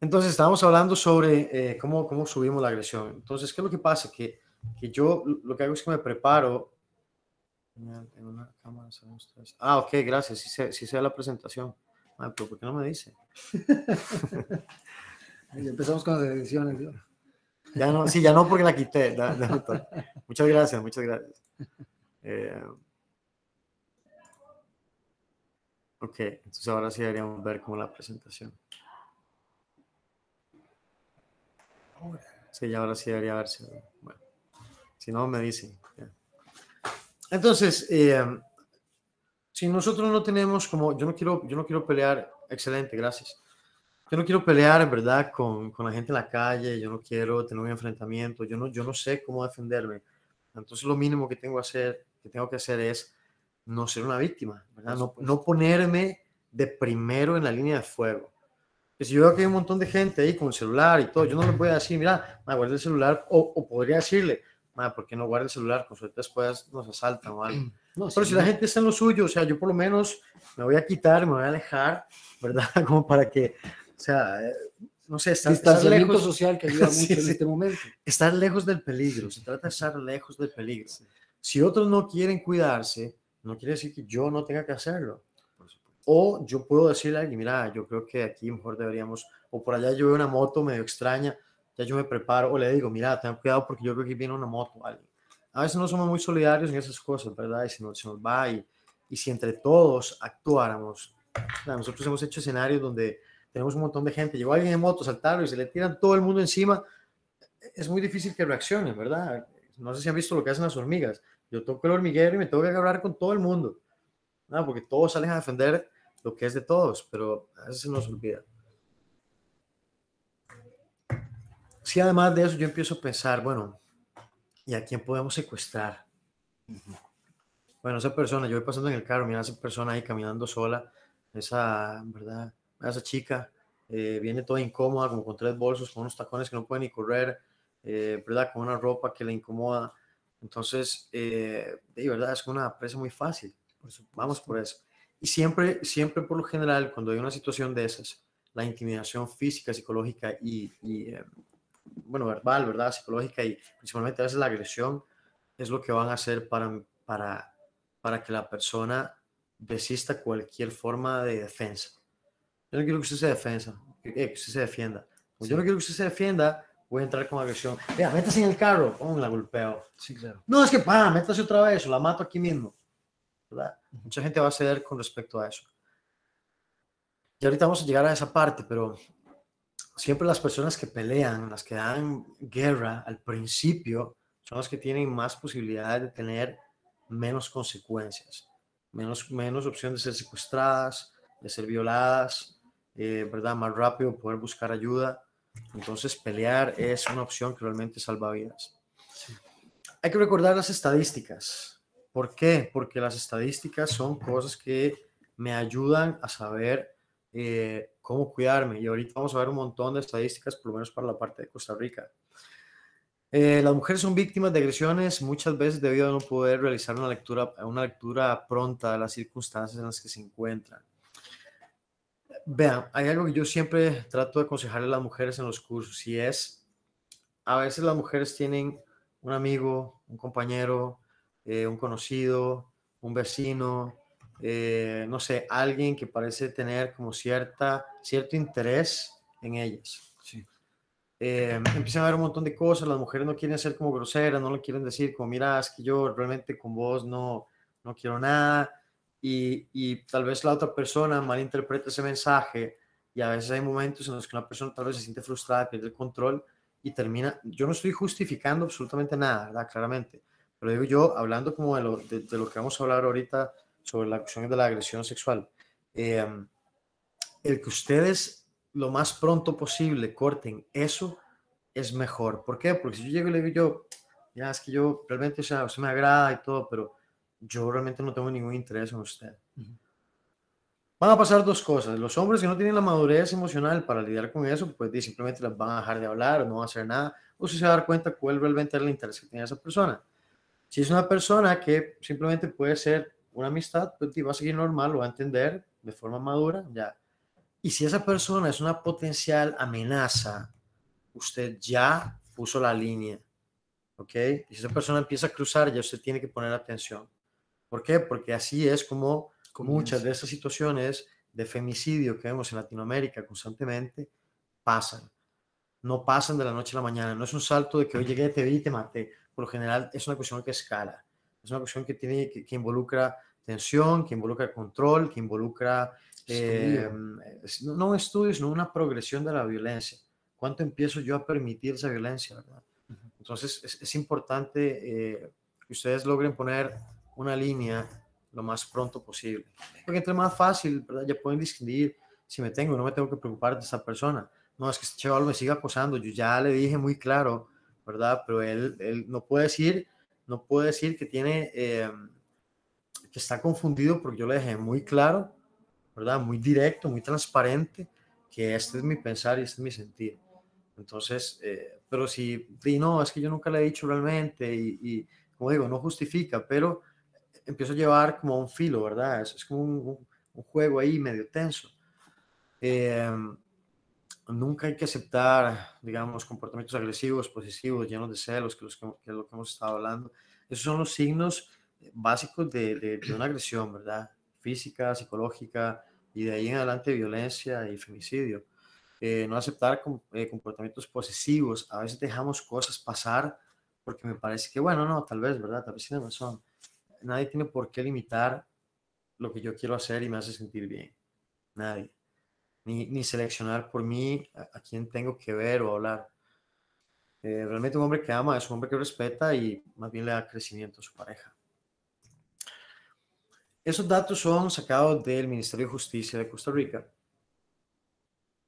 Entonces, estábamos hablando sobre eh, cómo, cómo subimos la agresión. Entonces, ¿qué es lo que pasa? Que, que yo lo que hago es que me preparo. En una cámara, ah, ok, gracias. Sí sí sé la presentación. Ah, pero ¿por qué no me dice? empezamos con las ediciones. Ya no, sí, ya no porque la quité. muchas gracias, muchas gracias. Eh, ok, entonces ahora sí deberíamos ver como la presentación. Sí, ya ahora sí debería verse. Bueno, si no, me dicen. Entonces, eh, si nosotros no tenemos como, yo no quiero, yo no quiero pelear, excelente, gracias. Yo no quiero pelear en verdad con, con, la gente en la calle, yo no quiero tener un enfrentamiento, yo no, yo no sé cómo defenderme. Entonces lo mínimo que tengo, hacer, que, tengo que hacer es no ser una víctima, ¿verdad? No, no ponerme de primero en la línea de fuego. Si yo veo que hay un montón de gente ahí con el celular y todo, yo no le voy a decir, mira, me guarda el celular, o, o podría decirle, ¿por qué no guarda el celular? Con suerte después nos asaltan o algo. Pero si la gente está en lo suyo, o sea, yo por lo menos me voy a quitar, me voy a alejar, ¿verdad? Como para que, o sea, eh, no sé, estar, estar lejos social que ayuda mucho en este momento. Estar lejos del peligro, se trata de estar lejos del peligro. Si otros no quieren cuidarse, no quiere decir que yo no tenga que hacerlo. O yo puedo decirle a alguien, mira, yo creo que aquí mejor deberíamos, o por allá yo veo una moto medio extraña, ya yo me preparo, o le digo, mira, ten cuidado porque yo creo que viene una moto, alguien a veces no somos muy solidarios en esas cosas, ¿verdad? Y si nos, se nos va y, y, si entre todos actuáramos, nosotros hemos hecho escenarios donde tenemos un montón de gente, llegó alguien en moto, saltaron y se le tiran todo el mundo encima, es muy difícil que reaccionen, ¿verdad? No sé si han visto lo que hacen las hormigas. Yo toco el hormiguero y me tengo que hablar con todo el mundo, ¿no? porque todos salen a defender lo que es de todos, pero a veces se nos olvida. Si además de eso yo empiezo a pensar, bueno, ¿Y a quién podemos secuestrar? Bueno, esa persona, yo voy pasando en el carro, mira esa persona ahí caminando sola, esa, ¿verdad? Esa chica eh, viene toda incómoda, como con tres bolsos, con unos tacones que no puede ni correr, eh, ¿verdad? Con una ropa que le incomoda. Entonces, eh, de verdad, es una presa muy fácil. Vamos por eso. Y siempre, siempre por lo general, cuando hay una situación de esas, la intimidación física, psicológica y, y bueno, verbal, ¿verdad? Psicológica y principalmente a veces la agresión es lo que van a hacer para, para, para que la persona desista cualquier forma de defensa. Yo no quiero que usted se defensa, eh, que, usted se defienda. Yo no quiero que usted se defienda, voy a entrar con agresión. Vea, métase en el carro, oh, la golpeo. Sí, claro. No, es que, pa, métase otra vez, o la mato aquí mismo. ¿Verdad? Mucha gente va a ceder con respecto a eso. Y ahorita vamos a llegar a esa parte, pero siempre las personas que pelean, las que dan guerra al principio, son las que tienen más posibilidades de tener menos consecuencias, menos, menos opción de ser secuestradas, de ser violadas, eh, ¿verdad? Más rápido poder buscar ayuda. Entonces, pelear es una opción que realmente salva vidas. Hay que recordar las estadísticas. ¿Por qué? Porque las estadísticas son cosas que me ayudan a saber eh, cómo cuidarme. Y ahorita vamos a ver un montón de estadísticas, por lo menos para la parte de Costa Rica. Eh, las mujeres son víctimas de agresiones muchas veces debido a no poder realizar una lectura, una lectura pronta de las circunstancias en las que se encuentran. Vean, hay algo que yo siempre trato de aconsejarle a las mujeres en los cursos y es, a veces las mujeres tienen un amigo, un compañero, eh, un conocido, un vecino, eh, no sé, alguien que parece tener como cierta, cierto interés en ellas. Sí. Eh, empiezan a ver un montón de cosas, las mujeres no quieren ser como groseras, no le quieren decir como, mira, es que yo realmente con vos no, no quiero nada, y, y tal vez la otra persona malinterpreta ese mensaje, y a veces hay momentos en los que una persona tal vez se siente frustrada, pierde el control y termina, yo no estoy justificando absolutamente nada, ¿verdad? Claramente, pero digo yo, hablando como de lo, de, de lo que vamos a hablar ahorita, sobre la cuestión de la agresión sexual. Em, el que ustedes lo más pronto posible corten eso es mejor. ¿Por qué? Porque si yo llego y le digo yo, ya es que yo realmente, o sea, me agrada y todo, pero yo realmente no tengo ningún interés en usted. Van a pasar dos cosas. Los hombres que no tienen la madurez emocional para lidiar con eso, pues simplemente les van a dejar de hablar o no van a hacer nada, o si se va a dar cuenta cuál realmente es el interés que tiene esa persona. Si es una persona que simplemente puede ser una amistad, pues va a seguir normal, lo va a entender de forma madura, ya. Y si esa persona es una potencial amenaza, usted ya puso la línea. ¿Ok? Y si esa persona empieza a cruzar, ya usted tiene que poner atención. ¿Por qué? Porque así es como muchas de esas situaciones de femicidio que vemos en Latinoamérica constantemente pasan. No pasan de la noche a la mañana. No es un salto de que hoy llegué, te vi y te maté. Por lo general es una cuestión que escala. Es una cuestión que, tiene, que, involucra tensión, que involucra control, que involucra eh, no un estudio, sino una progresión de la violencia. ¿Cuánto empiezo yo a permitir esa violencia? ¿verdad? Entonces es, es importante eh, que ustedes logren poner una línea lo más pronto posible. Porque entre más fácil, ¿verdad? ya pueden distinguir si me tengo o no me tengo que preocupar de esa persona. No, es que este chaval me siga acosando, yo ya le dije muy claro, ¿verdad? Pero él, él no puede decir, no puede decir que tiene, eh, que está confundido porque yo le dejé muy claro, ¿verdad? Muy directo, muy transparente, que este es mi pensar y este es mi sentir. Entonces, eh, pero si, no, es que yo nunca le he dicho realmente y, y como digo, no justifica, pero empiezo a llevar como un filo, ¿verdad? Es, es como un, un, juego ahí medio tenso. Eh, nunca hay que aceptar, digamos, comportamientos agresivos, posesivos, llenos de celos, que, los que, es lo que hemos estado hablando. Esos son los signos básicos de, de, una agresión, ¿verdad? Física, psicológica y de ahí en adelante violencia y femicidio. Eh, no aceptar eh, comportamientos posesivos. A veces dejamos cosas pasar porque me parece que, bueno, no, tal vez, ¿verdad? Tal vez tiene razón nadie tiene por qué limitar lo que yo quiero hacer y me hace sentir bien. Nadie. Ni, ni seleccionar por mí a, quién tengo que ver o hablar. Eh, realmente un hombre que ama es un hombre que respeta y más bien le da crecimiento a su pareja. Esos datos son sacados del Ministerio de Justicia de Costa Rica.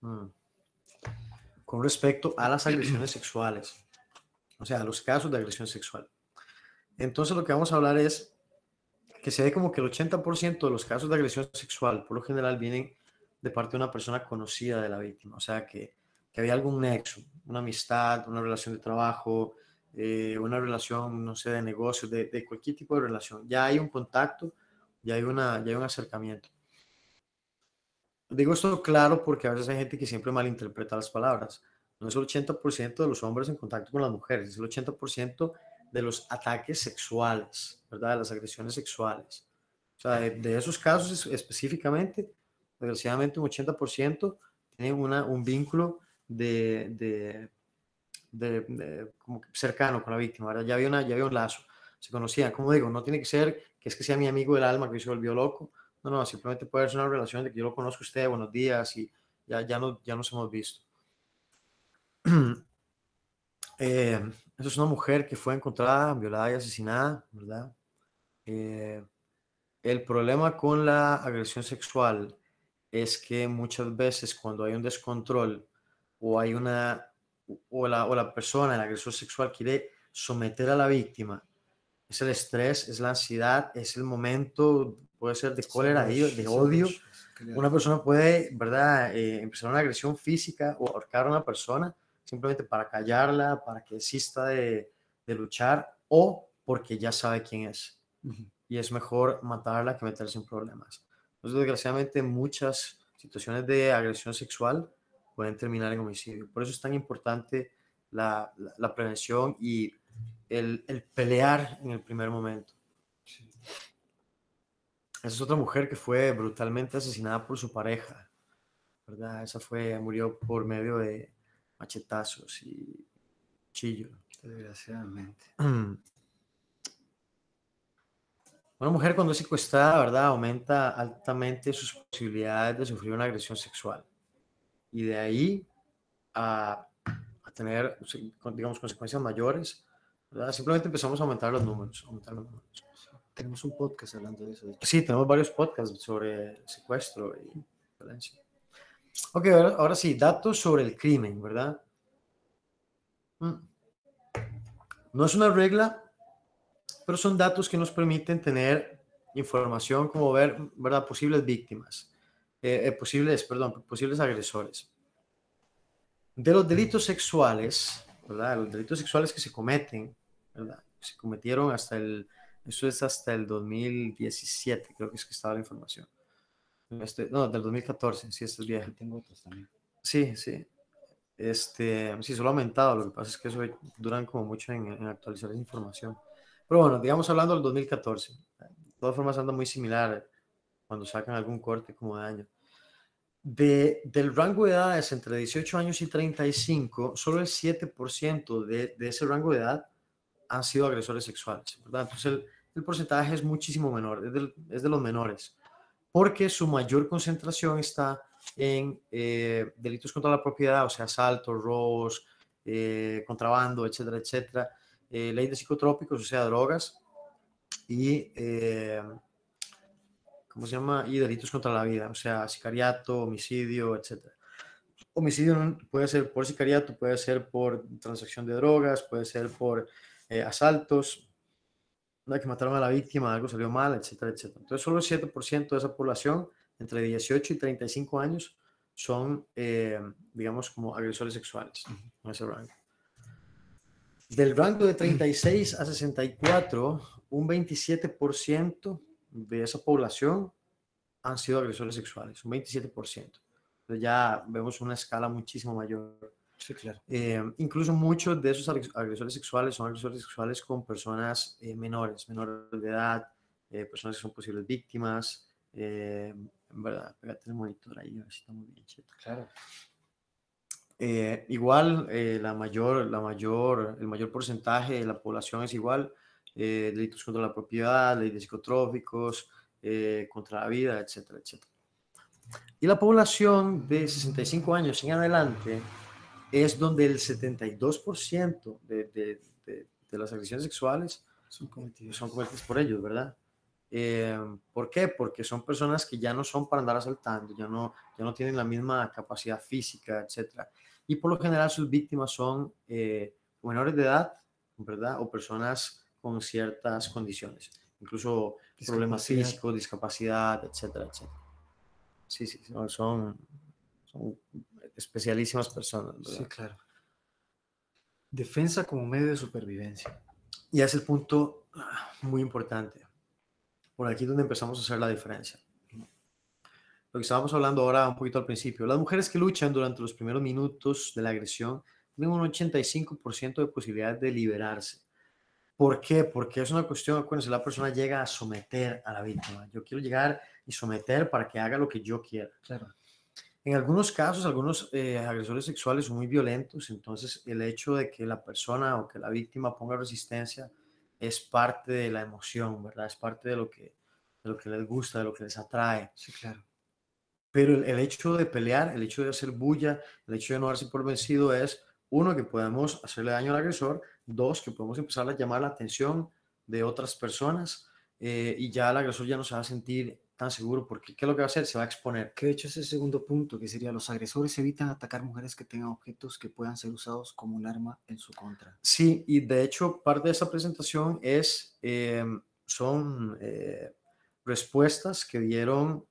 Mm. Con respecto a las agresiones sexuales. O sea, a los casos de agresión sexual. Entonces lo que vamos a hablar es que se ve como que el 80% de los casos de agresión sexual, por lo general, vienen de parte de una persona conocida de la víctima. O sea, que, que había algún nexo, una amistad, una relación de trabajo, eh, una relación, no sé, de negocio, de, de, cualquier tipo de relación. Ya hay un contacto, ya hay, una, ya hay un acercamiento. Digo esto claro porque a veces hay gente que siempre malinterpreta las palabras. No es el 80% de los hombres en contacto con las mujeres, es el 80% de los ataques sexuales, ¿verdad? De las agresiones sexuales. O sea, de, esos casos específicamente, desgraciadamente un 80% tienen una, un vínculo de, de, de, como cercano con la víctima, ¿verdad? Ya había, una, ya había un lazo, se conocían. Como digo, no tiene que ser que es que sea mi amigo del alma que se volvió loco. No, no, simplemente puede ser una relación de que yo lo conozco a usted, buenos días, y ya, ya, no, ya nos hemos visto. eh, esa es una mujer que fue encontrada, violada y asesinada, ¿verdad? Eh, el problema con la agresión sexual es que muchas veces cuando hay un descontrol o hay una o la, o la persona, el agresor sexual quiere someter a la víctima, es el estrés, es la ansiedad, es el momento, puede ser de cólera, de, odio. Una persona puede, ¿verdad?, eh, empezar una agresión física o ahorcar a una persona simplemente para callarla, para que desista de, de luchar o porque ya sabe quién es. Y es mejor matarla que meterse en problemas. Entonces, desgraciadamente, muchas situaciones de agresión sexual pueden terminar en homicidio. Por eso es tan importante la, la, prevención y el, el, pelear en el primer momento. Esa es otra mujer que fue brutalmente asesinada por su pareja, ¿verdad? Esa fue, murió por medio de, machetazos y chillo. Desgraciadamente. Una mujer cuando es secuestrada, ¿verdad? Aumenta altamente sus posibilidades de sufrir una agresión sexual. Y de ahí a, a tener, digamos, consecuencias mayores, ¿verdad? Simplemente empezamos a aumentar los números. Aumentar los números. Tenemos un podcast hablando de eso. Sí, tenemos varios podcasts sobre secuestro y violencia. Ok, ahora, sí, datos sobre el crimen, ¿verdad? Mm. No es una regla, pero son datos que nos permiten tener información como ver, ¿verdad? Posibles víctimas, eh, eh, posibles, perdón, posibles agresores. De los delitos sexuales, ¿verdad? Los delitos sexuales que se cometen, ¿verdad? Se cometieron hasta el, eso es hasta el 2017, creo que es que estaba la información Este, no, del 2014, sí, este es viejo. Tengo otros también. Sí, sí. Este, sí, solo ha aumentado. Lo que pasa es que eso duran como mucho en, en actualizar esa información. Pero bueno, digamos hablando del 2014. De todas formas anda muy similar cuando sacan algún corte como de año. De, del rango de edades entre 18 años y 35, solo el 7% de, de ese rango de edad han sido agresores sexuales. ¿verdad? Entonces el, el porcentaje es muchísimo menor, es de, es de, los menores, porque su mayor concentración está en eh, delitos contra la propiedad, o sea, asaltos, robos, eh, contrabando, etcétera, etcétera, eh, ley de psicotrópicos, o sea, drogas, y, eh, ¿cómo se llama? Y delitos contra la vida, o sea, sicariato, homicidio, etcétera. Homicidio puede ser por sicariato, puede ser por transacción de drogas, puede ser por eh, asaltos, que mataron a la víctima, algo salió mal, etcétera, etcétera. Entonces, solo el 7% de esa población entre 18 y 35 años son, eh, digamos, como agresores sexuales en ese rango. Del rango de 36 a 64, un 27% de esa población han sido agresores sexuales, un 27%. Entonces ya vemos una escala muchísimo mayor. Sí, claro. Eh, incluso muchos de esos agresores sexuales son agresores sexuales con personas eh, menores, menores de edad, eh, personas que son posibles víctimas. Eh, en verdad, pégate el monitor ahí, a ver si estamos bien cheto. Claro. Eh, igual, eh, la mayor, la mayor, el mayor porcentaje de la población es igual, eh, delitos contra la propiedad, ley de psicotróficos, contra la vida, etcétera, etcétera. Y la población de 65 años en adelante es donde el 72% de, de, de, de, las agresiones sexuales Son cometidos. son cometidas por ellos, ¿verdad? Eh, ¿Por qué? Porque son personas que ya no son para andar asaltando, ya no, ya no tienen la misma capacidad física, etcétera. Y por lo general sus víctimas son eh, menores de edad, ¿verdad? O personas con ciertas condiciones, incluso problemas físicos, discapacidad, etcétera, etcétera. Sí, sí, son, son, especialísimas personas, ¿verdad? Sí, claro. Defensa como medio de supervivencia. Y es el punto ah, muy importante. Por aquí es donde empezamos a hacer la diferencia. Lo que estábamos hablando ahora un poquito al principio. Las mujeres que luchan durante los primeros minutos de la agresión tienen un 85% de posibilidad de liberarse. ¿Por qué? Porque es una cuestión, cuando la persona llega a someter a la víctima. Yo quiero llegar y someter para que haga lo que yo quiera. Claro. En algunos casos, algunos eh, agresores sexuales son muy violentos, entonces el hecho de que la persona o que la víctima ponga resistencia es parte de la emoción, ¿verdad? Es parte de lo que, de lo que les gusta, de lo que les atrae. Sí, claro. Pero el, el hecho de pelear, el hecho de hacer bulla, el hecho de no darse por vencido es, uno, que podemos hacerle daño al agresor, dos, que podemos empezar a llamar la atención de otras personas eh, y ya el agresor ya no se va a sentir tan seguro porque ¿qué es lo que va a hacer? Se va a exponer. Que de hecho ese segundo punto, que sería los agresores evitan atacar mujeres que tengan objetos que puedan ser usados como un arma en su contra. Sí, y de hecho parte de esta presentación es, eh, son eh, respuestas que dieron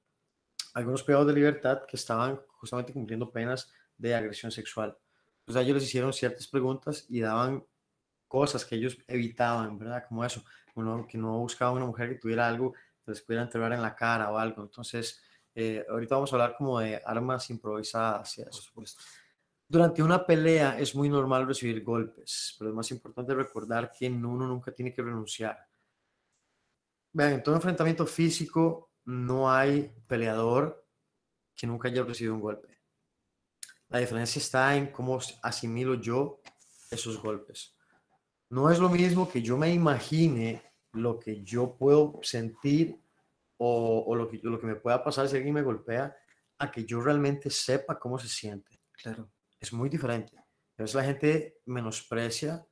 algunos privados de libertad que estaban justamente cumpliendo penas de agresión sexual. O sea, ellos les hicieron ciertas preguntas y daban cosas que ellos evitaban, ¿verdad? Como eso, uno, que no buscaba una mujer que tuviera algo que les pudiera entregar en la cara o algo. Entonces, eh, ahorita vamos a hablar como de armas improvisadas y eso. supuesto. Durante una pelea es muy normal recibir golpes, pero es más importante recordar que uno nunca tiene que renunciar. Vean, en todo enfrentamiento físico no hay peleador que nunca haya recibido un golpe. La diferencia está en cómo asimilo yo esos golpes. No es lo mismo que yo me imagine lo que yo puedo sentir o, o lo, que, lo que me pueda pasar si alguien me golpea, a que yo realmente sepa cómo se siente Claro. es muy diferente. A veces la gente menosprecia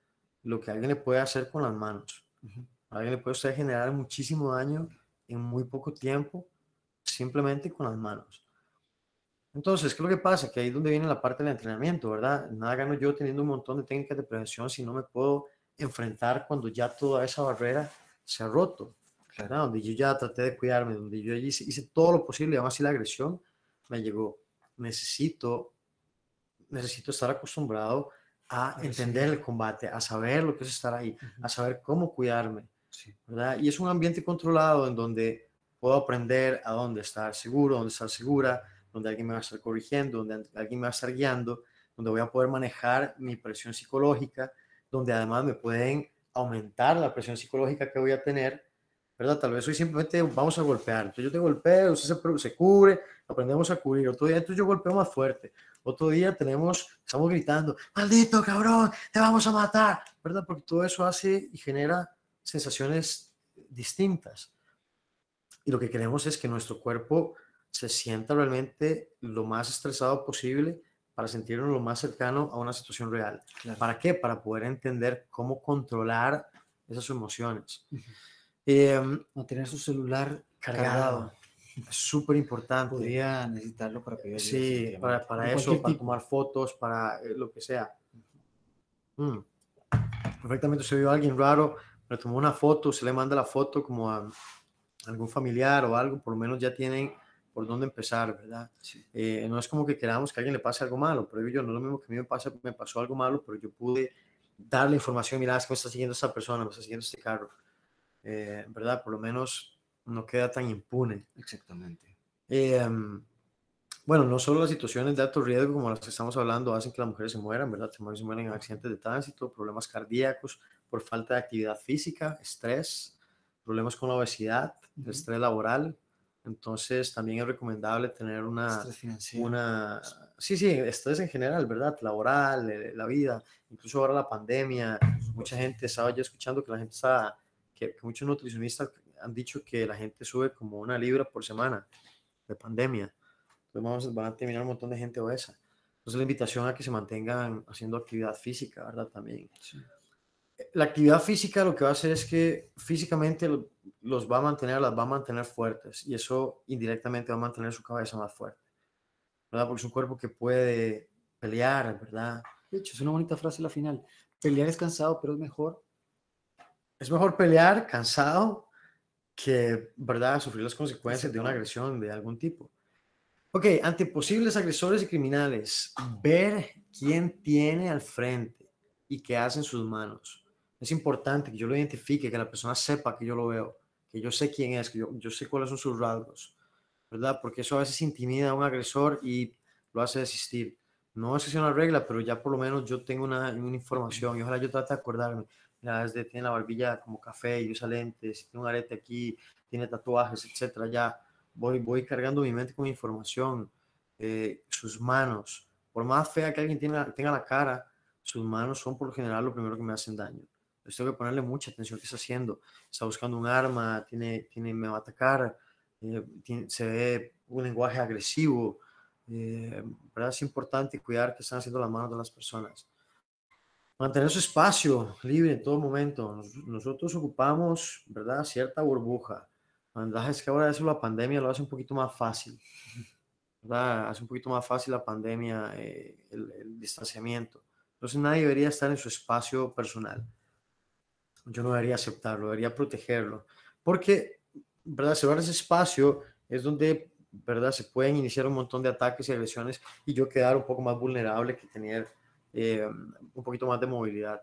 lo que alguien le puede hacer con las manos. A alguien le puede usted generar muchísimo daño en muy poco tiempo simplemente con las manos. Entonces, ¿qué es lo que pasa? Que ahí es donde viene la parte del entrenamiento, ¿verdad? Nada gano yo teniendo un montón de técnicas de prevención si no me puedo enfrentar cuando ya toda esa barrera se ha roto, ¿verdad? Donde yo ya traté de cuidarme, donde yo hice, hice todo lo posible, aún así la agresión me llegó. Necesito necesito estar acostumbrado a entender el combate, a saber lo que es estar ahí, a saber cómo cuidarme, ¿verdad? Y es un ambiente controlado en donde puedo aprender a dónde estar seguro, dónde estar segura, donde alguien me va a estar corrigiendo, donde alguien me va a estar guiando, donde voy a poder manejar mi presión psicológica, donde además me pueden aumentar la presión psicológica que voy a tener, ¿verdad? Tal vez hoy simplemente vamos a golpear. Entonces yo te golpeo, usted se, se cubre, aprendemos a cubrir. Otro día entonces yo golpeo más fuerte. Otro día tenemos, estamos gritando, maldito cabrón, te vamos a matar, ¿verdad? Porque todo eso hace y genera sensaciones distintas. Y lo que queremos es que nuestro cuerpo se sienta realmente lo más estresado posible para sentirnos lo más cercano a una situación real. ¿Para qué? Para poder entender cómo controlar esas emociones. Eh, Mantener su celular cargado. Es súper importante. Podría necesitarlo para pedir. Sí, para, para eso, para tomar fotos, para eh, lo que sea. Mm. Perfectamente, se vio a alguien raro, le tomó una foto, se le manda la foto como a algún familiar o algo, por lo menos ya tienen por dónde empezar, ¿verdad? Eh, no es como que queramos que a alguien le pase algo malo, pero yo no es lo mismo que a mí me, pasa, me pasó algo malo, pero yo pude darle información, mira, es que me está siguiendo esta persona, me está siguiendo este carro, eh, ¿verdad? Por lo menos no queda tan impune. Exactamente. Em, bueno, no solo las situaciones de alto riesgo como las que estamos hablando hacen que las mujeres se mueran, ¿verdad? Se mueren en accidentes de tránsito, problemas cardíacos por falta de actividad física, estrés, problemas con la obesidad, estrés laboral. Entonces, también es recomendable tener una... una sí, sí, estrés en general, ¿verdad? Laboral, eh, la vida, incluso ahora la pandemia. Mucha gente, estaba ya escuchando que la gente está, que, que muchos nutricionistas han dicho que la gente sube como una libra por semana de pandemia. Entonces vamos, van a terminar un montón de gente obesa. Entonces la invitación a que se mantengan haciendo actividad física, ¿verdad? También. La actividad física lo que va a hacer es que físicamente los va a mantener, las va a mantener fuertes y eso indirectamente va a mantener su cabeza más fuerte, ¿verdad? Porque es un cuerpo que puede pelear, ¿verdad? De hecho, es una bonita frase la final. Pelear es cansado, pero es mejor. Es mejor pelear cansado que, ¿verdad?, sufrir las consecuencias de una agresión de algún tipo. Ok, ante posibles agresores y criminales, ver quién tiene al frente y qué hacen sus manos. Es importante que yo lo identifique, que la persona sepa que yo lo veo, que yo sé quién es, que yo, yo sé cuáles son sus rasgos, ¿verdad? Porque eso a veces intimida a un agresor y lo hace desistir. No es que sea una regla, pero ya por lo menos yo tengo una, una información y ojalá yo trate de acordarme ya desde tiene la barbilla como café y usa lentes, tiene un arete aquí, tiene tatuajes, etcétera, ya voy, voy cargando mi mente con información, eh, sus manos, por más fea que alguien tenga, tenga la cara, sus manos son por lo general lo primero que me hacen daño. Entonces tengo que ponerle mucha atención qué está haciendo. Está buscando un arma, tiene, tiene, me va a atacar, eh, se ve un lenguaje agresivo. Eh, ¿verdad? Es importante cuidar qué están haciendo las manos de las personas mantener su espacio libre en todo momento. nosotros ocupamos, ¿verdad? Cierta burbuja. La es que ahora eso la pandemia lo hace un poquito más fácil. ¿verdad? Hace un poquito más fácil la pandemia, eh, el, distanciamiento. Entonces nadie debería estar en su espacio personal. Yo no debería aceptarlo, debería protegerlo. Porque, ¿verdad? Cerrar ese espacio es donde, ¿verdad? Se pueden iniciar un montón de ataques y agresiones y yo quedar un poco más vulnerable que tener eh, un poquito más de movilidad.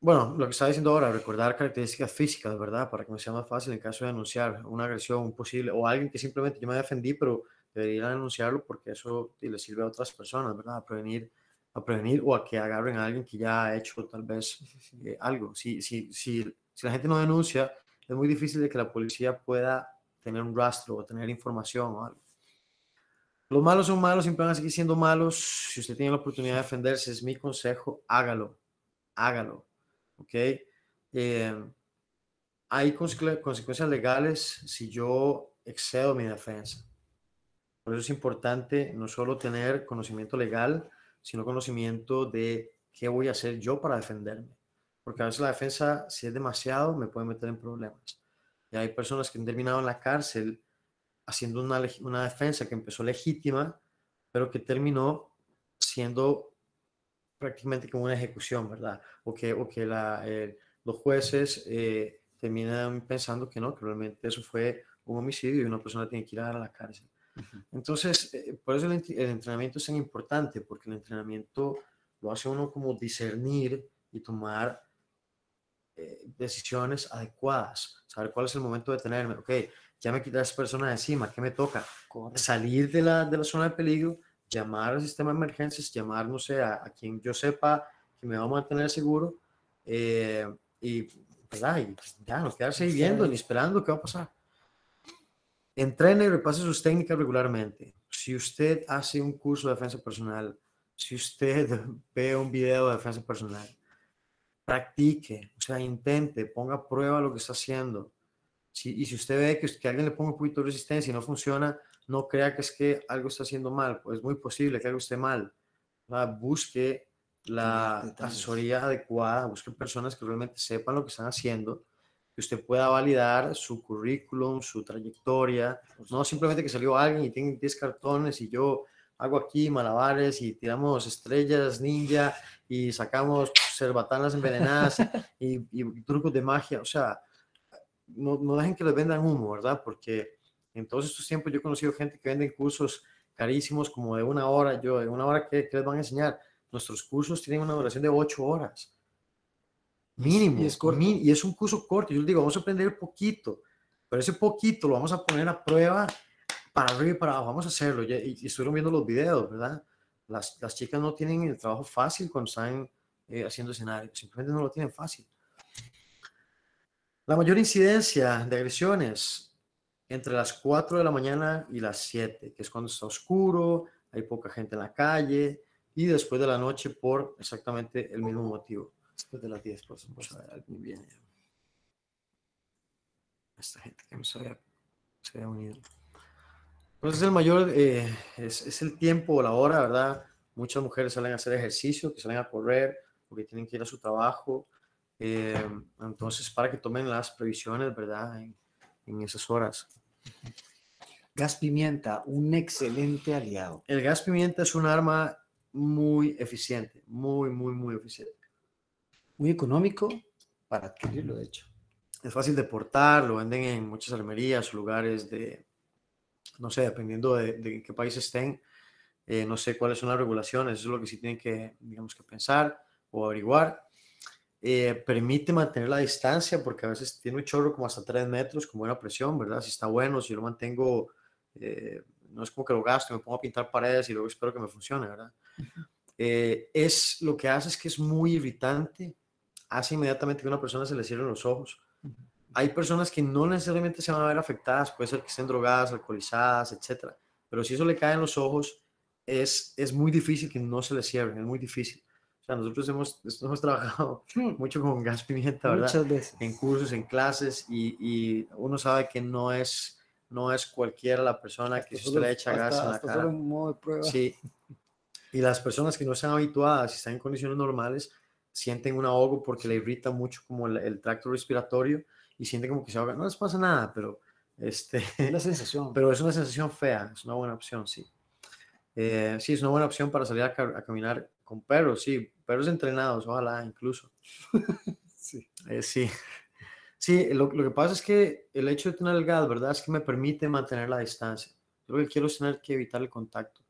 Bueno, lo que estaba diciendo ahora, recordar características físicas, ¿verdad? Para que me sea más fácil en caso de denunciar una agresión posible o alguien que simplemente yo me defendí, pero debería denunciarlo porque eso le sirve a otras personas, ¿verdad? A prevenir, a prevenir o a que agarren a alguien que ya ha hecho tal vez eh, algo. Si, si, si, si la gente no denuncia, es muy difícil de que la policía pueda tener un rastro o tener información o algo. Los malos son malos, siempre van a seguir siendo malos. Si usted tiene la oportunidad de defenderse, es mi consejo, hágalo, hágalo. ¿Ok? Eh, hay consecuencias legales si yo excedo mi defensa. Por eso es importante no solo tener conocimiento legal, sino conocimiento de qué voy a hacer yo para defenderme. Porque a veces la defensa, si es demasiado, me puede meter en problemas. Y hay personas que han terminado en la cárcel haciendo una, una defensa que empezó legítima, pero que terminó siendo prácticamente como una ejecución, ¿verdad? O que, o que la, los jueces eh, terminan pensando que no, que realmente eso fue un homicidio y una persona tiene que ir a la cárcel. Entonces, eh, por eso el, el, entrenamiento es tan importante, porque el entrenamiento lo hace uno como discernir y tomar eh, decisiones adecuadas, saber cuál es el momento de tenerme, ok, ya me quité a esa persona de encima, ¿qué me toca? Salir de la, de la zona de peligro, llamar al sistema de emergencias, llamar, no sé, a, quien yo sepa que me va a mantener seguro eh, y, ¿verdad? y ya, no quedarse ahí viendo ni esperando qué va a pasar. Entrene y repase sus técnicas regularmente. Si usted hace un curso de defensa personal, si usted ve un video de defensa personal, practique, o sea, intente, ponga a prueba lo que está haciendo. Si, y si usted ve que, que alguien le ponga un poquito de resistencia y no funciona, no crea que es que algo está haciendo mal, pues es muy posible que algo esté mal. Busque la asesoría adecuada, busque personas que realmente sepan lo que están haciendo que usted pueda validar su currículum, su trayectoria, no simplemente que salió alguien y tiene 10 cartones y yo hago aquí malabares y tiramos estrellas ninja y sacamos cerbatanas envenenadas y, trucos de magia, o sea, no, no, dejen que les vendan humo, ¿verdad? Porque en todos estos tiempos yo he conocido gente que venden cursos carísimos como de una hora, yo, de una hora que les van a enseñar, nuestros cursos tienen una duración de 8 horas Mínimo. Y es, y es un curso corto. Yo les digo, vamos a aprender poquito, pero ese poquito lo vamos a poner a prueba para arriba y para abajo. Vamos a hacerlo. Y, y estuvieron viendo los videos, ¿verdad? Las, las, chicas no tienen el trabajo fácil cuando están eh, haciendo escenarios. Simplemente no lo tienen fácil. La mayor incidencia de agresiones entre las 4 de la mañana y las 7, que es cuando está oscuro, hay poca gente en la calle, y después de la noche por exactamente el mismo motivo. Después de las 10, por supuesto. alguien viene. Esta gente que no se había, se había unido. Entonces, el mayor eh, es, es, el tiempo o la hora, ¿verdad? Muchas mujeres salen a hacer ejercicio, que salen a correr, porque tienen que ir a su trabajo. Eh, entonces, para que tomen las previsiones, ¿verdad? En, en esas horas. Gas pimienta, un excelente aliado. El gas pimienta es un arma muy eficiente, muy, muy, muy eficiente muy económico para adquirirlo, de hecho. Es fácil de portar, lo venden en muchas armerías, lugares de, no sé, dependiendo de, qué país estén, eh, no sé cuáles son las regulaciones, eso es lo que sí tienen que, digamos, que pensar o averiguar. Eh, permite mantener la distancia porque a veces tiene un chorro como hasta 3 metros con buena presión, ¿verdad? Si está bueno, si yo lo mantengo, eh, no es como que lo gasto, me pongo a pintar paredes y luego espero que me funcione, ¿verdad? es lo que hace es que es muy irritante hace inmediatamente que a una persona se le cierren los ojos. Hay personas que no necesariamente se van a ver afectadas, puede ser que estén drogadas, alcoholizadas, etc. Pero si eso le cae en los ojos, es, es muy difícil que no se le cierren, es muy difícil. O sea, nosotros hemos, hemos trabajado hmm. mucho con gas pimienta, ¿verdad? Muchas veces. En cursos, en clases, y, y, uno sabe que no es, no es cualquiera la persona que se le echa gas en la cara. modo de. Sí. Y las personas que no están habituadas y están en condiciones normales, sienten un ahogo porque le irrita mucho como el, tracto respiratorio y sienten como que se ahogan. No les pasa nada, pero este, es sensación. Pero es una sensación fea, es una buena opción, sí. Eh, sí, es una buena opción para salir a, caminar con perros, sí, perros entrenados, ojalá incluso. sí. Eh, sí. Sí, lo, lo, que pasa es que el hecho de tener el gas, ¿verdad? Es que me permite mantener la distancia. Yo lo que quiero es tener que evitar el contacto.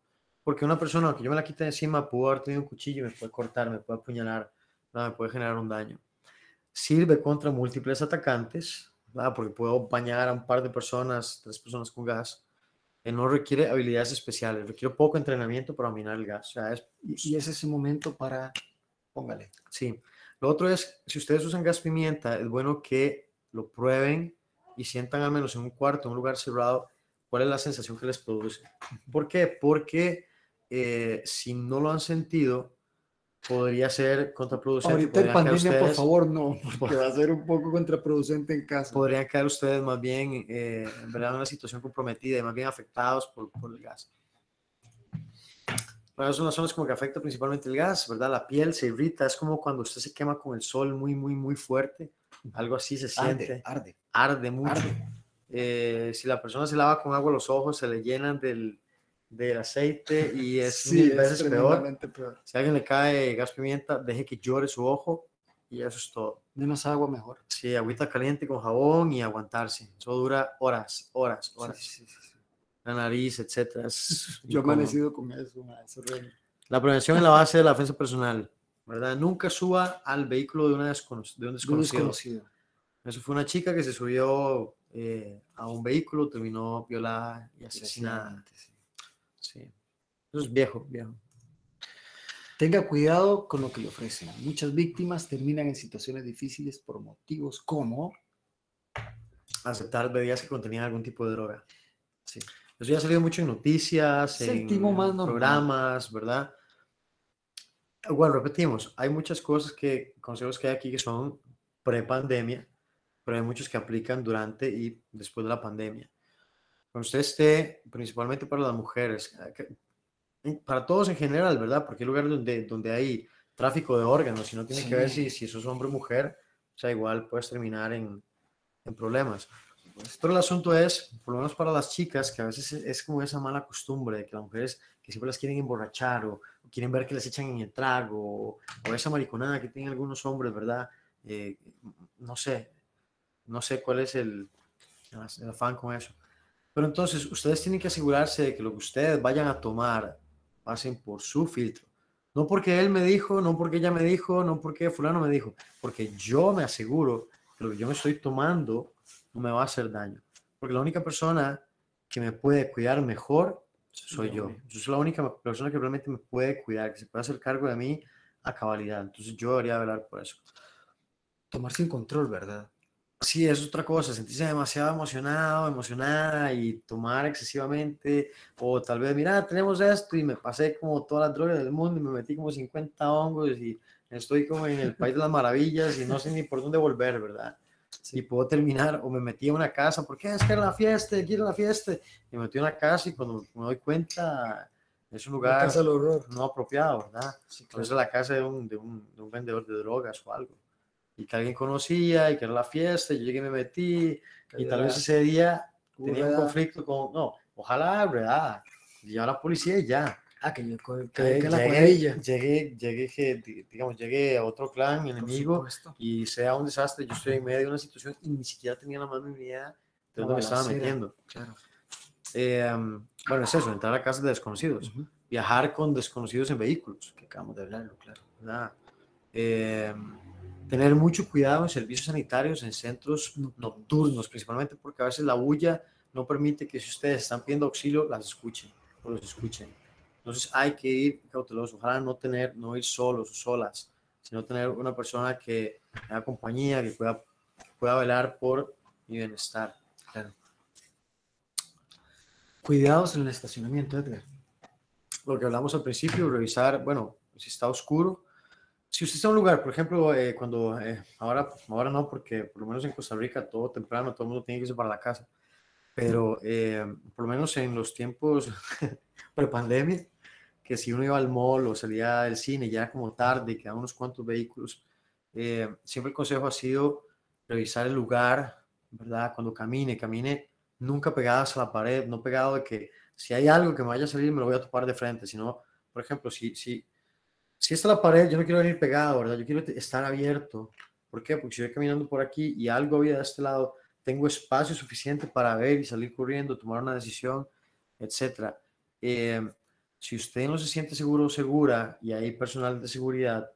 Porque una persona que yo me la quite de encima pudo haber tenido un cuchillo, me puede cortar, me puede apuñalar, me puede generar un daño. Sirve contra múltiples atacantes, porque puedo bañar a un par de personas, tres personas con gas. que no requiere habilidades especiales, requiere poco entrenamiento para dominar el gas. es, y, es ese momento para, póngale. Sí. Lo otro es, si ustedes usan gas pimienta, es bueno que lo prueben y sientan al menos en un cuarto, en un lugar cerrado, cuál es la sensación que les produce. ¿Por qué? Porque eh, si no lo han sentido, podría ser contraproducente. Ahorita en pandemia, por favor, no, porque va a ser un poco contraproducente en casa. Podrían quedar ustedes más bien eh, en verdad en una situación comprometida y más bien afectados por, por el gas. Bueno, son las zonas como que afecta principalmente el gas, ¿verdad? La piel se irrita, es como cuando usted se quema con el sol muy, muy, muy fuerte. Algo así se siente. Arde. Arde, mucho. Eh, si la persona se lava con agua los ojos, se le llenan del, del aceite y es mil veces peor. Si a alguien le cae gas pimienta, deje que llore su ojo y eso es todo. Menos agua, mejor. Sí, agüita caliente con jabón y aguantarse. Eso dura horas, horas, horas. la nariz, etcétera. Yo he amanecido con eso. La prevención es la base de la defensa personal. ¿verdad? Nunca suba al vehículo de, una descono- de un De un desconocido. desconocido. Eso fue una chica que se subió eh, a un vehículo, terminó violada y asesinada. Sí. Eso es viejo, viejo. Tenga cuidado con lo que le ofrecen. Muchas víctimas terminan en situaciones difíciles por motivos como Aceptar bebidas que contenían algún tipo de droga. sí, Eso ya ha salido mucho en noticias, en más programas, ¿verdad? Bueno, repetimos, hay muchas cosas que, consejos que hay aquí que son pre-pandemia, pero hay muchos que aplican durante y después de la pandemia. Cuando usted esté, principalmente para las mujeres, y para todos en general, ¿verdad? Porque hay lugares donde, donde hay tráfico de órganos y no tiene que ver Sí. si, si eso es hombre o mujer, o sea, igual puedes terminar en, en problemas. Pero el asunto es, por lo menos para las chicas, que a veces es, es como esa mala costumbre de que las mujeres que siempre las quieren emborrachar o, o quieren ver que les echan en el trago o, o esa mariconada que tienen algunos hombres, ¿verdad? Eh, no sé, no sé cuál es el, el afán con eso. Pero entonces, ustedes tienen que asegurarse de que lo que ustedes vayan a tomar pasen por su filtro. No porque él me dijo, no porque ella me dijo, no porque fulano me dijo, porque yo me aseguro que lo que yo me estoy tomando no me va a hacer daño. Porque la única persona que me puede cuidar mejor soy yo. Yo soy la única persona que realmente me puede cuidar, que se puede hacer cargo de mí a cabalidad. Entonces yo debería velar por eso. tomar sin control, ¿verdad? Sí, es otra cosa, sentirse demasiado emocionado, emocionada y tomar excesivamente, o tal vez, mira, tenemos esto y me pasé como todas las drogas del mundo y me metí como 50 hongos y estoy como en el país de las maravillas y no sé ni por dónde volver, ¿verdad? Y puedo terminar, o me metí a una casa, porque es que era la fiesta, quiero la fiesta, y me metí a una casa y cuando me doy cuenta es un lugar del horror. no apropiado, ¿verdad? Sí, Tal vez es la casa de un, de, un, de un vendedor de drogas o algo. Y que alguien conocía y que era la fiesta, y yo llegué y me metí, y tal vez ese día tenía un conflicto con, no, ojalá, ¿verdad? Llevar a la policía y ya. Ah, que, yo, que, Que que la llegué, llegué, llegué, que, di- digamos, llegué a otro clan enemigo y sea un desastre, yo estoy en medio de una situación y ni siquiera tenía la más idea de dónde me estaba metiendo. Claro. Eh, bueno, es eso, entrar a casas de desconocidos, Ujú. viajar con desconocidos en vehículos. Que acabamos de hablarlo, claro. Eh, tener mucho cuidado en servicios sanitarios en centros nocturnos, principalmente porque a veces la bulla no permite que si ustedes están pidiendo auxilio, las escuchen o los escuchen. Entonces hay que ir cautelosos, ojalá no tener, no ir solos o solas, sino tener una persona que haga compañía, que pueda, pueda velar por mi bienestar. claro. Cuidados en el estacionamiento, Edgar. lo que hablamos al principio, revisar, bueno, si está oscuro. Si usted está en un lugar, por ejemplo, eh, cuando, eh, ahora, ahora no, porque por lo menos en Costa Rica todo temprano, todo el mundo tiene que irse para la casa, pero eh, por lo menos en los tiempos pre-pandemia, que si uno iba al mall o salía del cine, ya como tarde, quedaban unos cuantos vehículos, eh, siempre el consejo ha sido revisar el lugar, ¿verdad? Cuando camine, camine nunca pegadas a la pared, no pegado de que si hay algo que me vaya a salir, me lo voy a topar de frente, sino, por ejemplo, si, si, si está la pared, yo no quiero venir pegado, ¿verdad? Yo quiero estar abierto. ¿Por qué? Porque si voy caminando por aquí y algo había de este lado, tengo espacio suficiente para ver y salir corriendo, tomar una decisión, etcétera. Eh, si usted no se siente seguro o segura y hay personal de seguridad,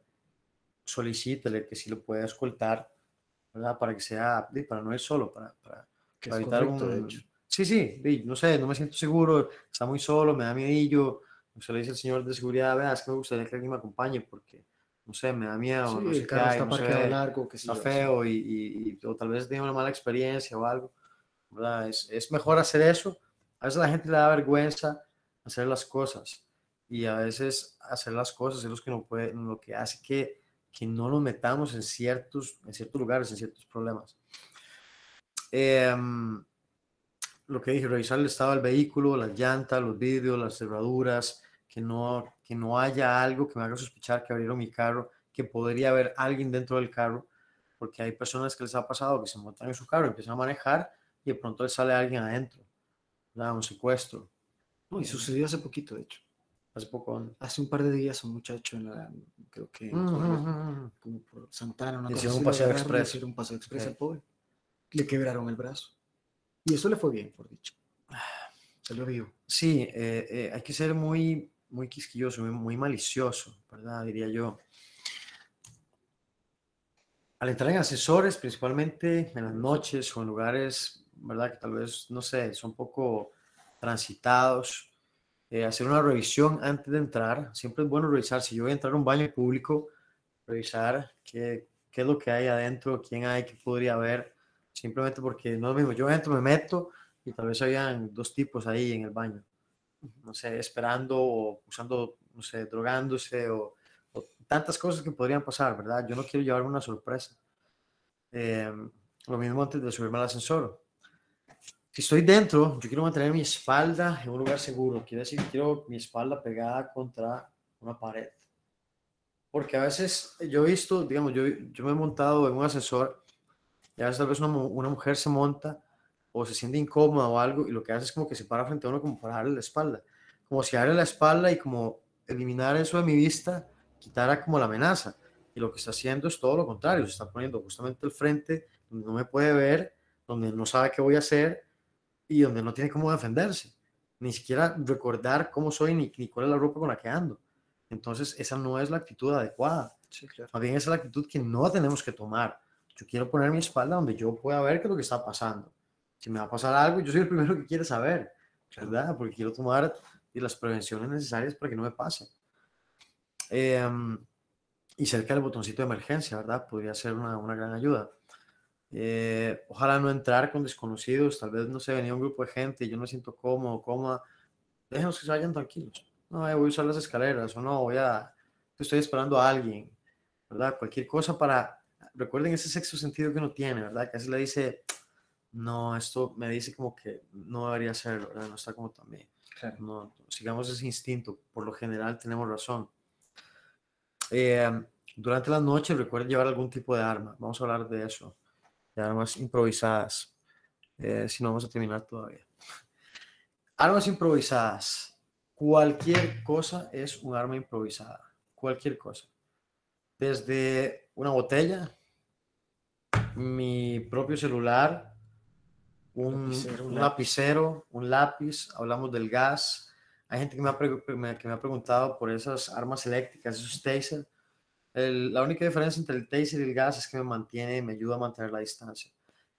solicítele que si lo pueda escoltar, ¿verdad? Para que sea, para no ir solo, para, para, para evitar correcto, de un- hecho. Sí, sí, no sé, no me siento seguro, está muy solo, me da miedillo. Se le dice al señor de seguridad, vea, es que me gustaría que alguien me acompañe porque, no sé, me da miedo, Sí, no sé el qué hay, está no sé, largo, que está feo y, y- y- o tal vez tenga una mala experiencia o algo, ¿verdad? Es, es mejor hacer eso. A veces a la gente le da vergüenza hacer las cosas y a veces hacer las cosas es lo que, no puede, lo que hace que, que no nos metamos en ciertos, en ciertos lugares, en ciertos problemas. Em, lo que dije, revisar el estado del vehículo, las llantas, los vidrios, las cerraduras, que no, que no haya algo que me haga sospechar que abrieron mi carro, que podría haber alguien dentro del carro, porque hay personas que les ha pasado que se montan en su carro, empiezan a manejar y de pronto les sale alguien adentro, ¿verdad? un secuestro. No, y sucedió hace poquito, de hecho. Hace poco. Hace un par de días un muchacho en la, creo que como por Santana, una cosa un lo paseo express. hicieron un paseo express Sí. al pobre. Le quebraron el brazo. Y eso le fue bien, por dicho. Salió vivo. Sí, eh, eh, hay que ser muy, muy quisquilloso, muy, muy malicioso, ¿verdad? Diría yo. al entrar en ascensores, principalmente en las noches o en lugares, ¿verdad? Que tal vez, no sé, son poco transitados, eh, hacer una revisión antes de entrar. Siempre es bueno revisar. Si yo voy a entrar a un baño público, revisar qué, qué es lo que hay adentro, quién hay, qué podría haber. Simplemente porque no es lo mismo. Yo entro, me meto y tal vez habían dos tipos ahí en el baño. No sé, esperando o usando, no sé, drogándose o tantas cosas que podrían pasar, ¿verdad? Yo no quiero llevarme una sorpresa. Eh, lo mismo antes de subirme al ascensor. Si estoy dentro, yo quiero mantener mi espalda en un lugar seguro. Quiere decir quiero mi espalda pegada contra una pared. Porque a veces yo he visto, digamos, yo, yo me he montado en un ascensor y a veces tal vez una, una mujer se monta o se siente incómoda o algo y lo que hace es como que se para frente a uno como para darle la espalda. Como si darle la espalda y como eliminar eso de mi vista quitara como la amenaza. Y lo que está haciendo es todo lo contrario, se está poniendo justamente el frente donde no me puede ver, donde no sabe qué voy a hacer y donde no tiene cómo defenderse. Ni siquiera recordar cómo soy ni, ni cuál es la ropa con la que ando. Entonces, esa no es la actitud adecuada. Sí, claro. Más bien, esa es la actitud que no tenemos que tomar. Yo quiero poner mi espalda donde yo pueda ver qué es lo que está pasando. Si me va a pasar algo, yo soy el primero que quiere saber, ¿verdad? Porque quiero tomar las prevenciones necesarias para que no me pase. Em, y cerca del botoncito de emergencia, ¿verdad? Podría ser una, una gran ayuda. Eh, ojalá no entrar con desconocidos, tal vez no sé, venía un grupo de gente y yo no me siento cómodo, cómoda. Déjenos que se vayan tranquilos. No, eh, voy a usar las escaleras o no, voy a, estoy esperando a alguien, ¿verdad? Cualquier cosa para, recuerden ese sexto sentido que uno tiene, ¿verdad? Que así le dice, no, esto me dice como que no debería ser, ¿verdad? No está como también. No, sigamos ese instinto, por lo general tenemos razón. Eh, durante la noche recuerden llevar algún tipo de arma. Vamos a hablar de eso, de armas improvisadas. Eh, si no, vamos a terminar todavía. Armas improvisadas. Cualquier cosa es un arma improvisada. Cualquier cosa. Desde una botella, mi propio celular, un lapicero, un lápiz, hablamos del gas, hay gente que me, ha que me ha preguntado por esas armas eléctricas, esos taser. la única diferencia entre el taser y el gas es que me mantiene, me ayuda a mantener la distancia.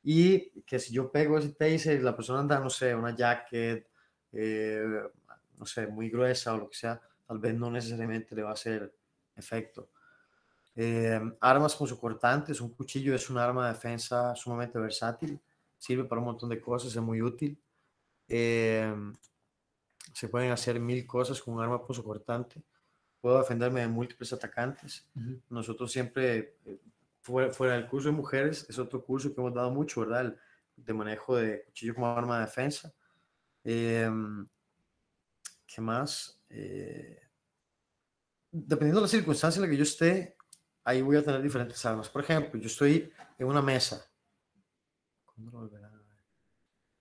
Y que si yo pego ese taser y la persona anda, no sé, una jacket, eh, no sé, muy gruesa o lo que sea, tal vez no necesariamente le va a hacer efecto. Eh, armas con su cortantes, un cuchillo es un arma de defensa sumamente versátil, sirve para un montón de cosas, es muy útil. Eh, se pueden hacer mil cosas con un arma cortante. Puedo defenderme de múltiples atacantes. Nosotros siempre, eh, fuera, del curso de mujeres, es otro curso que hemos dado mucho, ¿verdad? de manejo de cuchillo como arma de defensa. Em, ¿Qué más? Eh, dependiendo de la circunstancia en la que yo esté, ahí voy a tener diferentes armas. Por ejemplo, yo estoy en una mesa. ¿Cuándo lo volverá?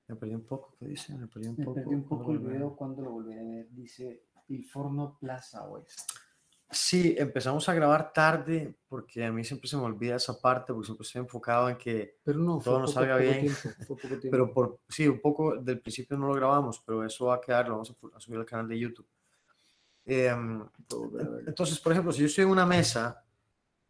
Me perdí un poco, ¿qué dice? Me perdí un poco. Me perdí un poco el video cuando lo volví a ver. Dice El Forno Plaza Oeste. Sí, empezamos a grabar tarde porque a mí siempre se me olvida esa parte porque siempre estoy enfocado en que todo nos salga bien. pero por, sí, un poco del principio no lo grabamos, pero eso va a quedar, lo vamos a, subir al canal de YouTube. Em, entonces, por ejemplo, si yo estoy en una mesa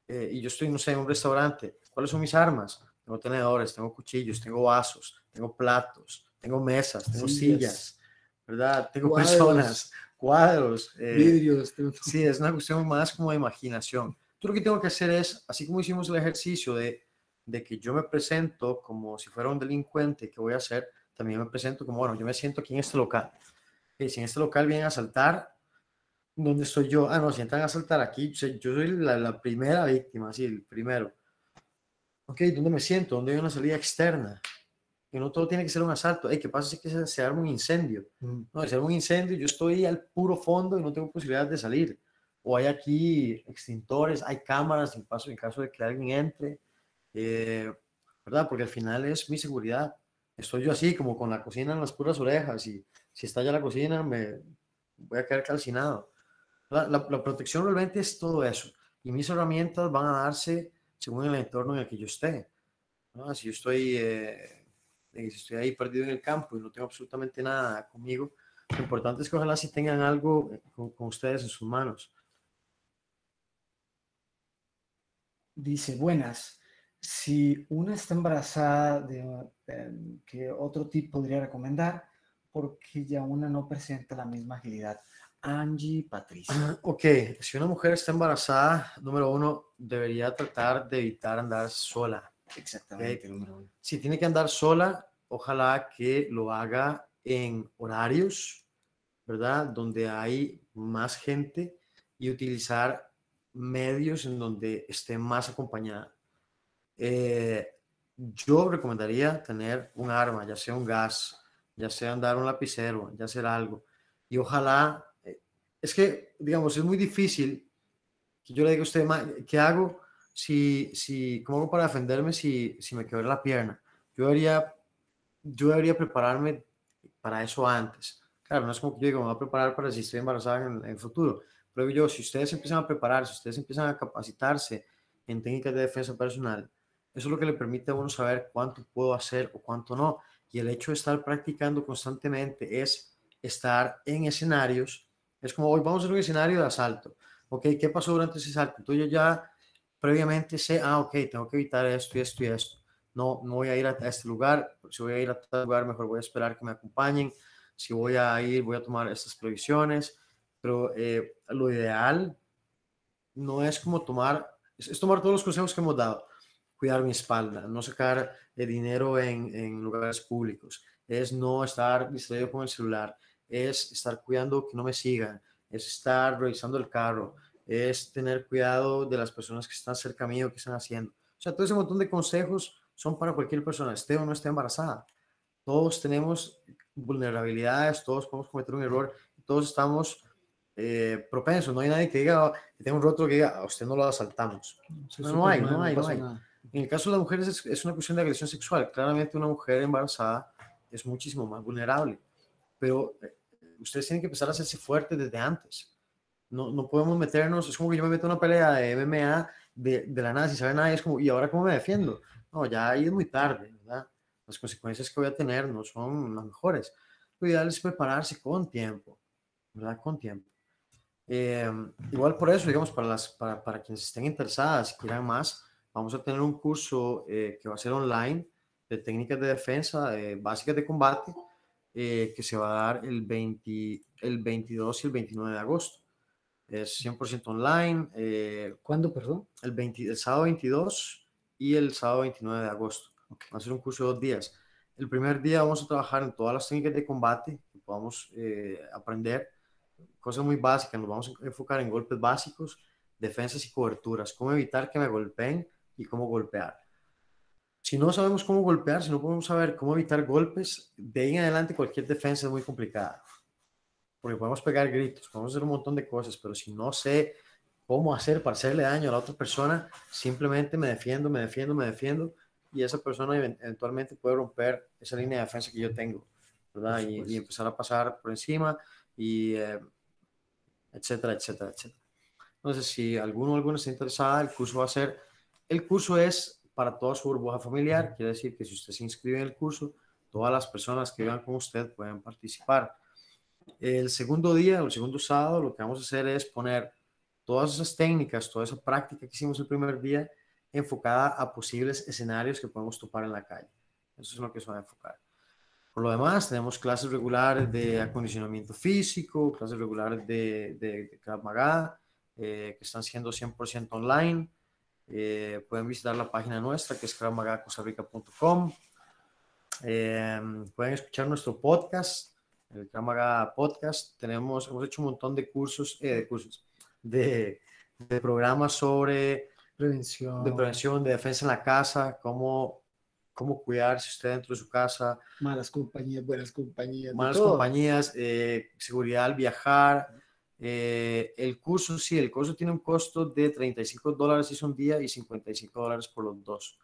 eh, y yo estoy, no sé, en un restaurante, ¿cuáles son mis armas? Tengo tenedores, tengo cuchillos, tengo vasos, tengo platos, tengo mesas, tengo sillas, ¿verdad? Tengo personas, cuadros, eh, vidrios. Sí, es una cuestión más como de imaginación. Yo lo que tengo que hacer es, así como hicimos el ejercicio de, de que yo me presento como si fuera un delincuente, ¿qué voy a hacer? También me presento como, bueno, yo me siento aquí en este local. Y si en este local vienen a saltar, ¿dónde estoy yo? Ah, no, si entran a saltar aquí, yo soy la, la primera víctima, sí, el primero. Ok, ¿dónde me siento? ¿Dónde hay una salida externa? que no todo tiene que ser un asalto. Hey, ¿Qué pasa si que se, se arma un incendio? Mm. No, se arma un incendio, yo estoy al puro fondo y no tengo posibilidad de salir. O hay aquí extintores, hay cámaras en, paso, en caso de que alguien entre, eh, ¿verdad? Porque al final es mi seguridad. Estoy yo así, como con la cocina en las puras orejas, y si está ya la cocina, me voy a quedar calcinado. La, la, la protección realmente es todo eso. Y mis herramientas van a darse según el entorno en el que yo esté. ¿no? Si yo estoy eh, si estoy ahí perdido en el campo y no tengo absolutamente nada conmigo, lo importante es que ojalá si tengan algo eh, con, ustedes en sus manos. Dice, buenas, si una está embarazada, de, em, ¿qué otro tip podría recomendar? Porque ya una no presenta la misma agilidad. Angie Patricia. Ah, Ok, si una mujer está embarazada, número uno, debería tratar de evitar andar sola. Exactamente, número uno. Si tiene que andar sola, ojalá que lo haga en horarios, ¿verdad? Donde hay más gente y utilizar medios en donde esté más acompañada. Eh, yo recomendaría tener un arma, ya sea un gas, ya sea andar un lapicero, ya sea algo. Y ojalá, es que, digamos, es muy difícil que yo le diga a usted, "Ma, ¿qué hago si, si, cómo hago para defenderme si, si me quebré la pierna? Yo debería, yo debería prepararme para eso antes. Claro, no es como que yo me voy a preparar para si estoy embarazada en el futuro. Pero yo, si ustedes empiezan a prepararse, si ustedes empiezan a capacitarse en técnicas de defensa personal, eso es lo que le permite a uno saber cuánto puedo hacer o cuánto no. Y el hecho de estar practicando constantemente es estar en escenarios. Es como hoy vamos a un escenario de asalto. Ok, ¿qué pasó durante ese asalto? Entonces yo ya previamente sé, ah, ok, tengo que evitar esto y esto y esto. No, no voy a ir a, este lugar. Si voy a ir a tal lugar, mejor voy a esperar que me acompañen. Si voy a ir, voy a tomar estas previsiones. Pero eh, lo ideal no es como tomar, es, tomar todos los consejos que hemos dado cuidar mi espalda, no sacar eh, dinero en, en, lugares públicos, es no estar distraído con el celular, es estar cuidando que no me sigan, es estar revisando el carro, es tener cuidado de las personas que están cerca mío, que están haciendo. O sea, todo ese montón de consejos son para cualquier persona, esté o no esté embarazada. Todos tenemos vulnerabilidades, todos podemos cometer un error, todos estamos eh, propensos. No hay nadie que diga, que tenga un rótulo que diga, a usted no lo asaltamos. No, no hay, no hay, no hay. Nada. En el caso de las mujeres es, es, una cuestión de agresión sexual. Claramente una mujer embarazada es muchísimo más vulnerable, pero eh, ustedes tienen que empezar a hacerse fuertes desde antes. No, no podemos meternos, es como que yo me meto en una pelea de MMA de, de la nada, si sabe nada, es como, ¿y ahora cómo me defiendo? No, ya ahí es muy tarde, ¿verdad? Las consecuencias que voy a tener no son las mejores. Lo ideal es prepararse con tiempo, ¿verdad? Con tiempo. Eh, igual por eso, digamos, para, las, para, para quienes estén interesadas y quieran más, vamos a tener un curso eh, que va a ser online de técnicas de defensa eh, básicas de combate eh, que se va a dar el, 20, el 22 y el 29 de agosto. Es 100% online. Eh, ¿Cuándo, perdón? El, 20, el sábado 22 y el sábado 29 de agosto. Okay. Va a ser un curso de dos días. El primer día vamos a trabajar en todas las técnicas de combate que podamos aprender, cosas muy básicas. Nos vamos a enfocar en golpes básicos, defensas y coberturas, cómo evitar que me golpeen y cómo golpear. Si no sabemos cómo golpear, si no podemos saber cómo evitar golpes, de ahí en adelante cualquier defensa es muy complicada. Porque podemos pegar gritos, podemos hacer un montón de cosas, pero si no sé cómo hacer para hacerle daño a la otra persona, simplemente me defiendo, me defiendo, me defiendo, y esa persona eventualmente puede romper esa línea de defensa que yo tengo, ¿verdad? Y, y, empezar a pasar por encima, y eh, etcétera, etcétera, etcétera. Entonces, si alguno o alguna está interesada, el curso va a ser el curso es para toda su burbuja familiar, quiere decir que si usted se inscribe en el curso, todas las personas que vivan con usted pueden participar. El segundo día, el segundo sábado, lo que vamos a hacer es poner todas esas técnicas, toda esa práctica que hicimos el primer día, enfocada a posibles escenarios que podemos topar en la calle. Eso es lo que se va a enfocar. Por lo demás, tenemos clases regulares de acondicionamiento físico, clases regulares de, de, de Krav Maga, eh, que están siendo 100% online. Eh, pueden visitar la página nuestra que es cravmagacostarrica.com. Eh, pueden escuchar nuestro podcast, el Kramaga Podcast. Tenemos, hemos hecho un montón de cursos, eh, de cursos, de, de, programas sobre prevención, de prevención, de defensa en la casa, cómo, cómo cuidarse usted dentro de su casa. Malas compañías, buenas compañías. Malas compañías, eh, seguridad al viajar. Eh, el curso, sí, el curso tiene un costo de 35 dólares si es un día y 55 dólares por los dos.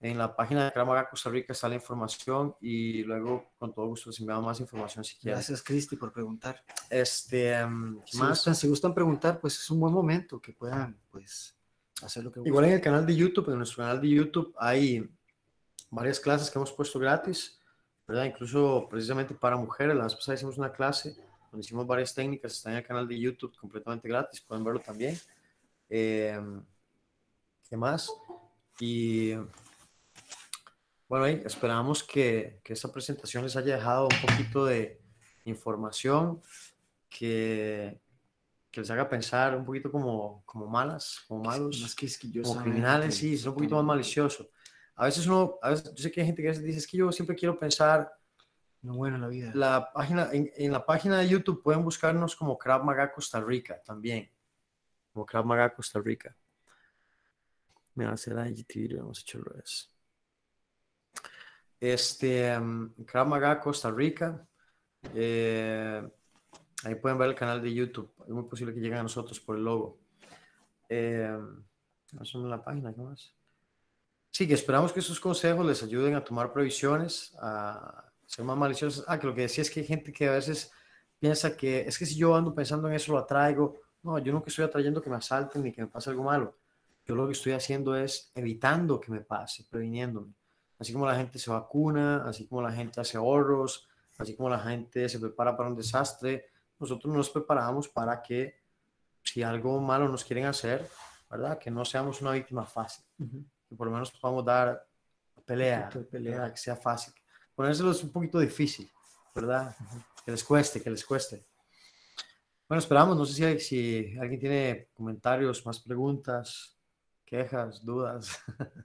En la página de Cramaga Costa Rica está la información y luego con todo gusto les enviamos más información si quieren. Gracias, Cristi, por preguntar. Este, um, si, más? Gustan, si gustan preguntar, pues es un buen momento que puedan pues, hacer lo que Igual en el canal de YouTube, en nuestro canal de YouTube hay varias clases que hemos puesto gratis, ¿verdad? Incluso precisamente para mujeres. La vez pasada hicimos una clase donde hicimos varias técnicas, está en el canal de YouTube completamente gratis, pueden verlo también. Eh, ¿Qué más? Y bueno, ahí esperamos que, que esta presentación les haya dejado un poquito de información que, que les haga pensar un poquito como, como malas, como malos, Más quisquilloso. como criminales, sí, es un poquito más malicioso. A veces uno, a veces, yo sé que hay gente que dice, es que yo siempre quiero pensar, No bueno en la vida. la página, en, en la página de YouTube pueden buscarnos como Krav Maga Costa Rica también, como Krav Maga Costa Rica. Mira, será IGTV, vamos a echarlo al revés. Este, um, Krav Maga Costa Rica, eh, ahí pueden ver el canal de YouTube, es muy posible que lleguen a nosotros por el logo. Eh, en la página, ¿qué más? Sí, que esperamos que estos consejos les ayuden a tomar previsiones, a ser más maliciosos. Ah, que lo que decía es que hay gente que a veces piensa que es que si yo ando pensando en eso lo atraigo. No, yo nunca estoy atrayendo que me asalten ni que me pase algo malo. Yo lo que estoy haciendo es evitando que me pase, previniéndome. Así como la gente se vacuna, así como la gente hace ahorros, así como la gente se prepara para un desastre, nosotros nos preparamos para que si algo malo nos quieren hacer, ¿verdad? Que no seamos una víctima fácil Ujú. que por lo menos podamos dar pelea, pelea. que sea fácil. Ponérselo es un poquito difícil, ¿verdad? Que les cueste, que les cueste. Bueno, esperamos, no sé si, alguien tiene comentarios, más preguntas, quejas, dudas.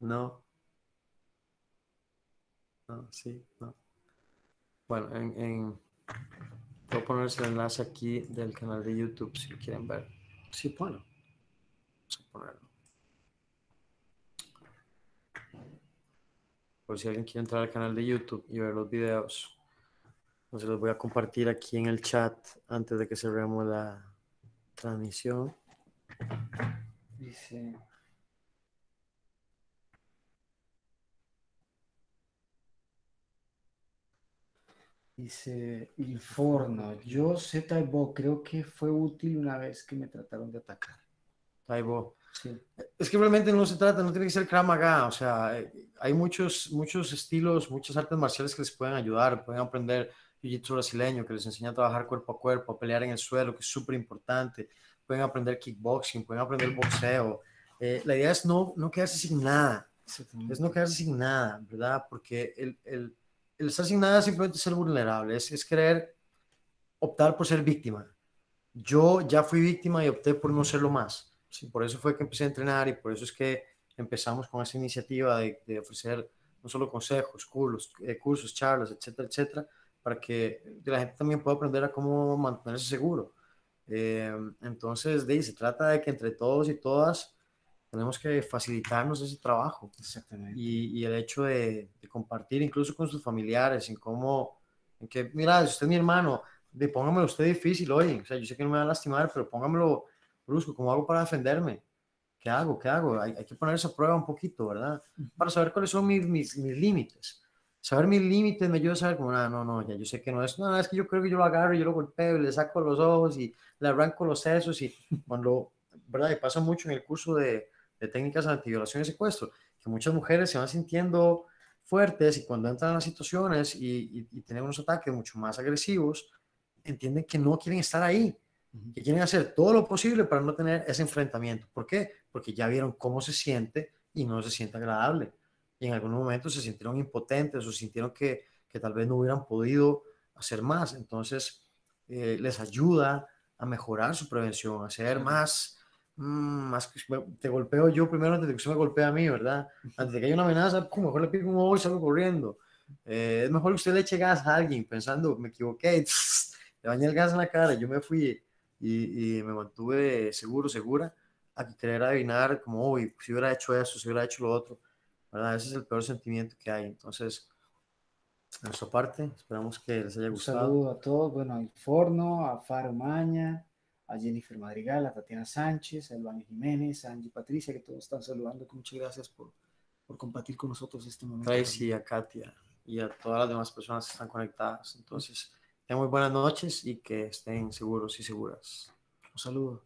no. No, sí, no. Bueno, en, en, a ponerse el enlace aquí del canal de YouTube si lo quieren ver. Sí, bueno. Vamos a ponerlo. Por si alguien quiere entrar al canal de YouTube y ver los videos. Entonces los voy a compartir aquí en el chat antes de que cerremos la transmisión. Dice. Dice Il Forno. Yo Z-Bo, creo que fue útil una vez que me trataron de atacar. Taibo. Sí. Es que realmente no se trata, no tiene que ser Krav Maga, o sea, eh, hay muchos, muchos estilos, muchas artes marciales que les pueden ayudar, pueden aprender Jiu-Jitsu brasileño, que les enseña a trabajar cuerpo a cuerpo, a pelear en el suelo, que es súper importante, pueden aprender kickboxing, pueden aprender boxeo. Eh, la idea es no, no quedarse sin nada, es no quedarse sin nada, ¿verdad? Porque el, el, el estar sin nada es simplemente ser vulnerable, es, es querer optar por ser víctima. Yo ya fui víctima y opté por no serlo más. Sí, por eso fue que empecé a entrenar y por eso es que empezamos con esa iniciativa de, de ofrecer no solo consejos, cursos, eh, cursos, charlas, etcétera, etcétera, para que la gente también pueda aprender a cómo mantenerse seguro. Eh, entonces, de ahí se trata de que entre todos y todas tenemos que facilitarnos ese trabajo Exactamente. y, y el hecho de, de compartir incluso con sus familiares, en cómo, en que, mira, si usted es mi hermano, de póngamelo usted difícil hoy, o sea, yo sé que no me va a lastimar, pero póngamelo brusco, ¿cómo hago para defenderme? ¿Qué hago? ¿Qué hago? Hay, hay que ponerse a prueba un poquito, ¿verdad? Para saber cuáles son mis, mis, mis límites. Saber mis límites me ayuda a saber como, ah, no, no, ya yo sé que no es, no, no, es que yo creo que yo lo agarro, yo lo golpeo, y le saco los ojos y le arranco los sesos y cuando, ¿verdad? Y pasa mucho en el curso de, de técnicas antiviolación y secuestro, que muchas mujeres se van sintiendo fuertes y cuando entran a las situaciones y, y, y tienen unos ataques mucho más agresivos, entienden que no quieren estar ahí. Que quieren hacer todo lo posible para no tener ese enfrentamiento. ¿Por qué? Porque ya vieron cómo se siente y no se siente agradable. Y en algunos momentos se sintieron impotentes o sintieron que, que tal vez no hubieran podido hacer más. Entonces, eh, les ayuda a mejorar su prevención, a ser más, mm, más te golpeo yo primero antes de que usted me golpee a mí, ¿verdad? Antes de que haya una amenaza, mejor le pico un ojo y salgo corriendo. Eh, es mejor que usted le eche gas a alguien pensando, me equivoqué, le bañé el gas en la cara, yo me fui y, y me mantuve seguro, segura, a que querer adivinar como, uy, si hubiera hecho eso, si hubiera hecho lo otro, ¿verdad? Ese es el peor sentimiento que hay. Entonces, de nuestra parte, esperamos que les haya Un gustado. saludo a todos, bueno, a Forno, a Faro Maña, a Jennifer Madrigal, a Tatiana Sánchez, a Elvani Jiménez, a Angie Patricia, que todos están saludando. que Muchas gracias por, por compartir con nosotros este momento. Tracy, a Katia y a todas las demás personas que están conectadas. Entonces, tengan muy buenas noches y que estén seguros y seguras. Un saludo.